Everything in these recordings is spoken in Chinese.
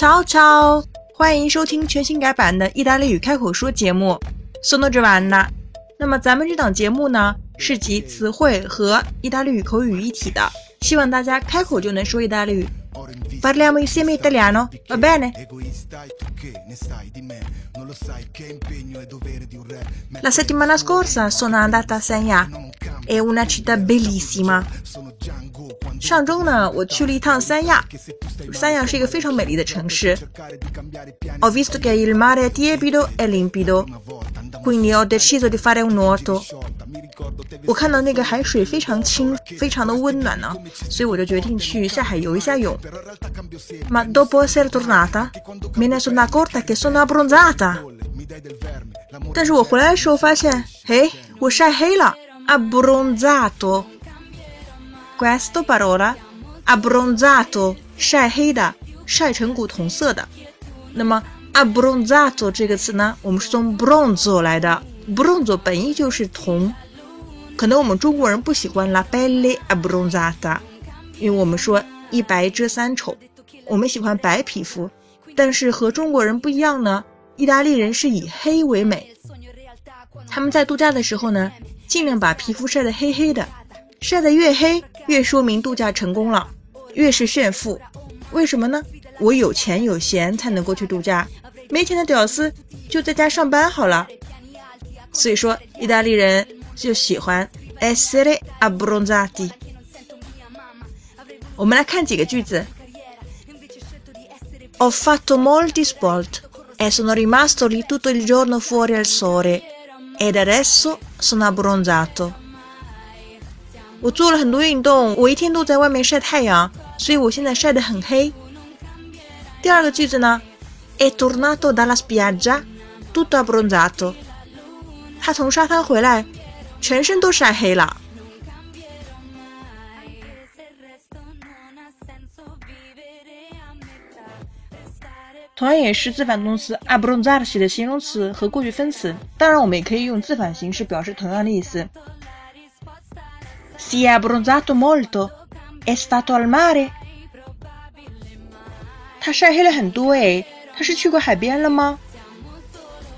Ciao ciao，欢迎收听全新改版的意大利语开口说节目。Sono g i v a n n a。那么咱们这档节目呢，是集词汇和意大利语口语一体的，希望大家开口就能说意大利语。Parliamo insieme italiano, va bene? La settimana scorsa sono andata a Sanya, è una città bellissima. 上周呢，我去了一趟三亚，三亚是一个非常美丽的城市。Ho visto che il mare è tiepido e limpido, quindi ho deciso di fare un nuoto. 我看到那个海水非常清，非常的温暖呢，所以我就决定去下海游一下泳。Ma dopo essere tornata, me ne sono accorta che sono abbronzata。但是我回来的时候发现，嘿，我晒黑了，abbronzato。 Questo parola abbronzato 晒黑的，晒成古铜色的。那么 abbronzato 这个词呢，我们是从 bronzo 来的，bronzo 本意就是铜。可能我们中国人不喜欢 la pelle abbronzata，因为我们说一白遮三丑，我们喜欢白皮肤。但是和中国人不一样呢，意大利人是以黑为美。他们在度假的时候呢，尽量把皮肤晒得黑黑的，晒得越黑。越说明度假成功了，越是炫富。为什么呢？我有钱有闲才能够去度假，没钱的屌丝就在家上班好了。所以说，意大利人就喜欢 essere abbronzati。我们来看几个句子：Ho fatto molti sport e sono rimasto lì tutto il giorno fuori al sole ed adesso sono abbronzato。我做了很多运动，我一天都在外面晒太阳，所以我现在晒得很黑。第二个句子呢，è tornato dalla spiaggia tutto abbronzato。他从沙滩回来，全身都晒黑了。同样也是自反动词 abbronzarsi 的形容词和过去分词，当然我们也可以用自反形式表示同样的意思。Si è abbronzato molto? È stato al mare? 他晒黑了很多诶，他是去过海边了吗？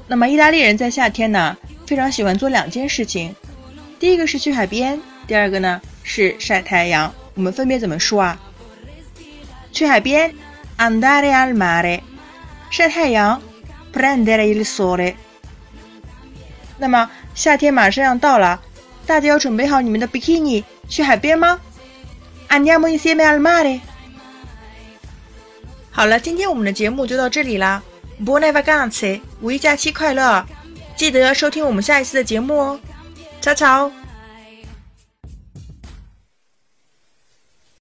那么意大利人在夏天呢，非常喜欢做两件事情，第一个是去海边，第二个呢是晒太阳。我们分别怎么说啊？去海边，andare al mare；晒太阳，prendere il sole。那么夏天马上要到了。大家要准备好你们的比基尼去海边吗？Andiamo insieme al mare。好了，今天我们的节目就到这里啦。Buone vacanze，五一假期快乐！记得要收听我们下一次的节目哦。Ciao ciao。